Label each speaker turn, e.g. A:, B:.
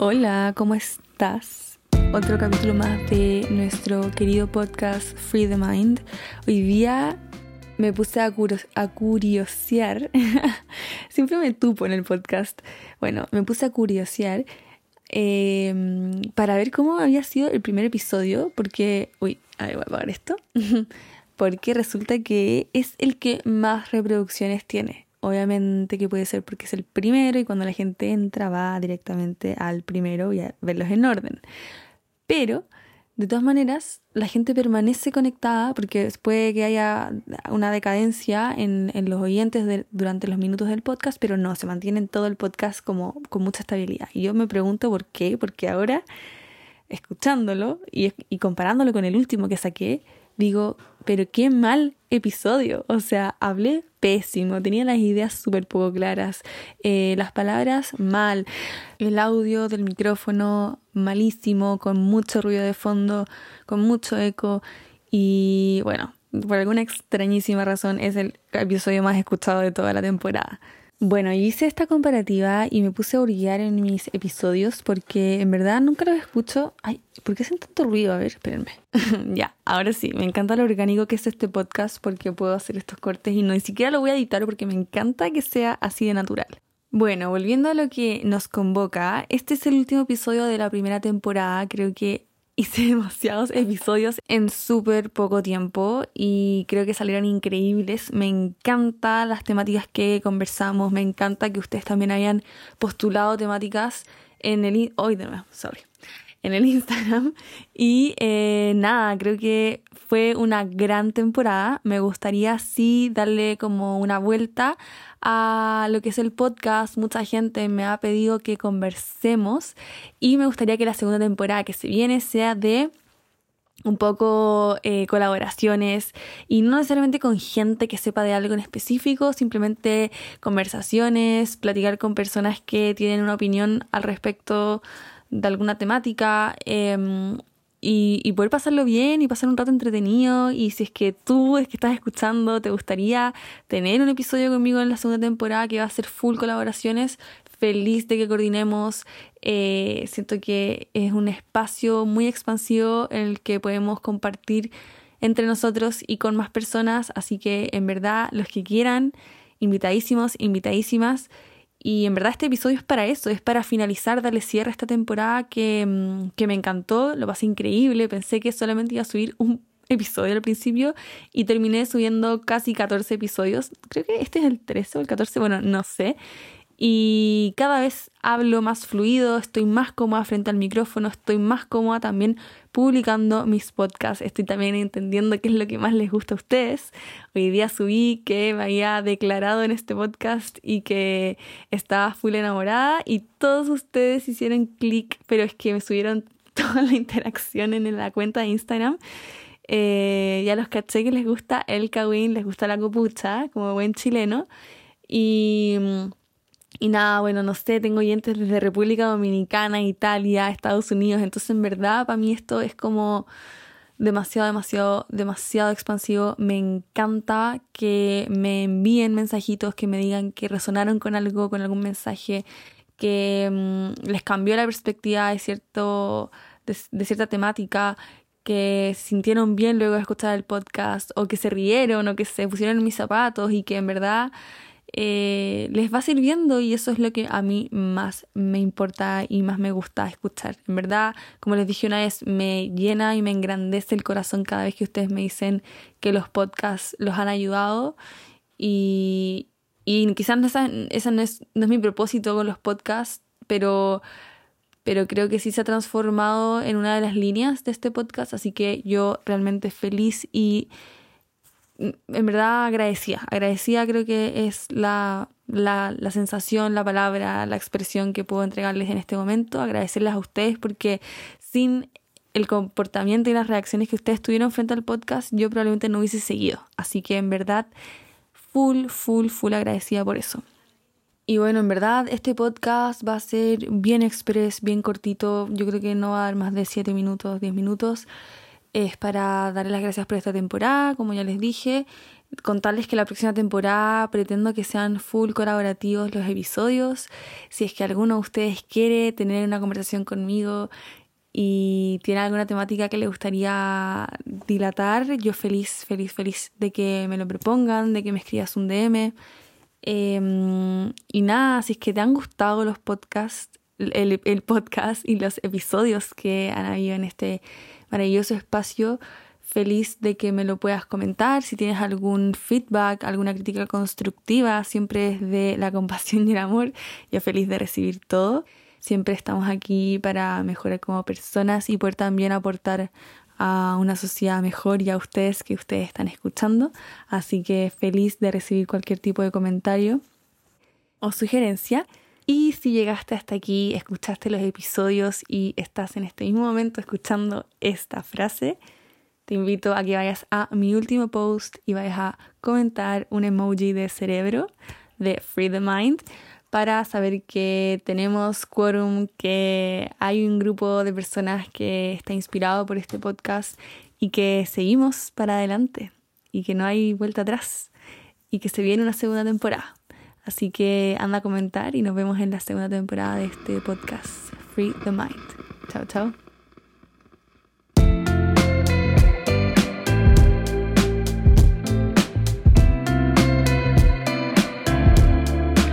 A: Hola, ¿cómo estás? Otro capítulo más de nuestro querido podcast Free the Mind. Hoy día me puse a, curiosear. Siempre me tupo en el podcast. Bueno, me puse a curiosear em, para ver cómo había sido el primer episodio. Porque. Uy, a ver, voy a apagar esto. porque resulta que es el que más reproducciones tiene. Obviamente que puede ser porque es el primero y cuando la gente entra va directamente al primero y a verlos en orden. Pero, de todas maneras, la gente permanece conectada porque puede que haya una decadencia en, los oyentes durante los minutos del podcast, pero no, se mantiene todo el podcast como con mucha estabilidad. Y yo me pregunto por qué, porque ahora, escuchándolo y comparándolo con el último que saqué, digo, pero qué mal episodio. O sea, hablé pésimo, tenía las ideas súper poco claras, eh, las palabras mal, el audio del micrófono malísimo, con mucho ruido de fondo, con mucho eco y bueno, por alguna extrañísima razón es el episodio más escuchado de toda la temporada. Bueno, hice esta comparativa y me puse a orillar en mis episodios porque en verdad nunca los escucho. Ay, ¿por qué hacen tanto ruido? A ver, espérenme. ya, ahora sí, me encanta lo orgánico que es este podcast porque puedo hacer estos cortes y no ni siquiera lo voy a editar porque me encanta que sea así de natural. Bueno, volviendo a lo que nos convoca, este es el último episodio de la primera temporada. Creo que hice demasiados episodios en súper poco tiempo y creo que salieron increíbles. Me encantan las temáticas que conversamos, me encanta que ustedes también hayan postulado temáticas en el... Hoy de nuevo, sorry. En el Instagram. Y eh, nada, creo que fue una gran temporada. Me gustaría sí darle como una vuelta a lo que es el podcast. Mucha gente me ha pedido que conversemos y me gustaría que la segunda temporada que se viene sea de un poco eh, colaboraciones y no necesariamente con gente que sepa de algo en específico, simplemente conversaciones, platicar con personas que tienen una opinión al respecto de alguna temática. Em, y, y, poder pasarlo bien y pasar un rato entretenido. Y si es que tú, es que estás escuchando, te gustaría tener un episodio conmigo en la segunda temporada que va a ser full colaboraciones, feliz de que coordinemos. Eh, siento que es un espacio muy expansivo en el que podemos compartir entre nosotros y con más personas. Así que en verdad, los que quieran, invitadísimos, invitadísimas. Y en verdad este episodio es para eso, es para finalizar, darle cierre a esta temporada que, mm, que me encantó, lo pasé increíble, pensé que solamente iba a subir un episodio al principio y terminé subiendo casi 14 episodios. Creo que este es el 13 o el 14, bueno, no sé y cada vez hablo más fluido, estoy más cómoda frente al micrófono, estoy más cómoda también publicando mis podcasts, estoy también entendiendo qué es lo que más les gusta a ustedes. Hoy día subí que me había declarado en este podcast y que estaba full enamorada y todos ustedes hicieron clic, pero es que me subieron toda la interacción en la cuenta de Instagram. Eh, ya los caché que les gusta el kawin, les gusta la copucha, como buen chileno. Y mm, y nada, bueno, no sé, tengo oyentes desde República Dominicana, Italia, Estados Unidos, entonces en verdad para mí esto es como demasiado, demasiado, demasiado expansivo. Me encanta que me envíen mensajitos, que me digan que resonaron con algo, con algún mensaje, que mm, les cambió la perspectiva de, cierto, de cierta temática, que se sintieron bien luego de escuchar el podcast, o que se rieron, o que se pusieron en mis zapatos y que en verdad eh, les va sirviendo y eso es lo que a mí más me importa y más me gusta escuchar. En verdad, como les dije una vez, me llena y me engrandece el corazón cada vez que ustedes me dicen que los podcasts los han ayudado y, y quizás esa, esa no, es, no es mi propósito con los podcasts, pero pero creo que sí se ha transformado en una de las líneas de este podcast, así que yo realmente feliz y en verdad agradecía. Agradecía creo que es la, la, la, sensación, la palabra, la expresión que puedo entregarles en este momento. Agradecerles a ustedes porque sin el comportamiento y las reacciones que ustedes tuvieron frente al podcast, yo probablemente no hubiese seguido. Así que en verdad, full, full, full agradecida por eso. Y bueno, en verdad este podcast va a ser bien express, bien cortito. Yo creo que no va a dar más de 7 minutos, 10 minutos es para darles las gracias por esta temporada, como ya les dije. contarles que la próxima temporada pretendo que sean full colaborativos los episodios. Si es que alguno de ustedes quiere tener una conversación conmigo y tiene alguna temática que le gustaría dilatar, yo feliz, feliz, feliz de que me lo propongan, de que me escribas un DM. Em, y nada, si es que te han gustado los podcasts, el, podcast y los episodios que han habido en este maravilloso espacio, feliz de que me lo puedas comentar. Si tienes algún feedback, alguna crítica constructiva, siempre es de la compasión y el amor. Yo feliz de recibir todo. Siempre estamos aquí para mejorar como personas y poder también aportar a una sociedad mejor y a ustedes que ustedes están escuchando. Así que feliz de recibir cualquier tipo de comentario o sugerencia. Y si llegaste hasta aquí, escuchaste los episodios y estás en este mismo momento escuchando esta frase, te invito a que vayas a mi último post y vayas a comentar un emoji de cerebro de Free the Mind para saber que tenemos quórum, que hay un grupo de personas que está inspirado por este podcast y que seguimos para adelante y que no hay vuelta atrás y que se viene una segunda temporada. Así que anda a comentar y nos vemos en la segunda temporada de este podcast, Free the Mind. Chao, chao.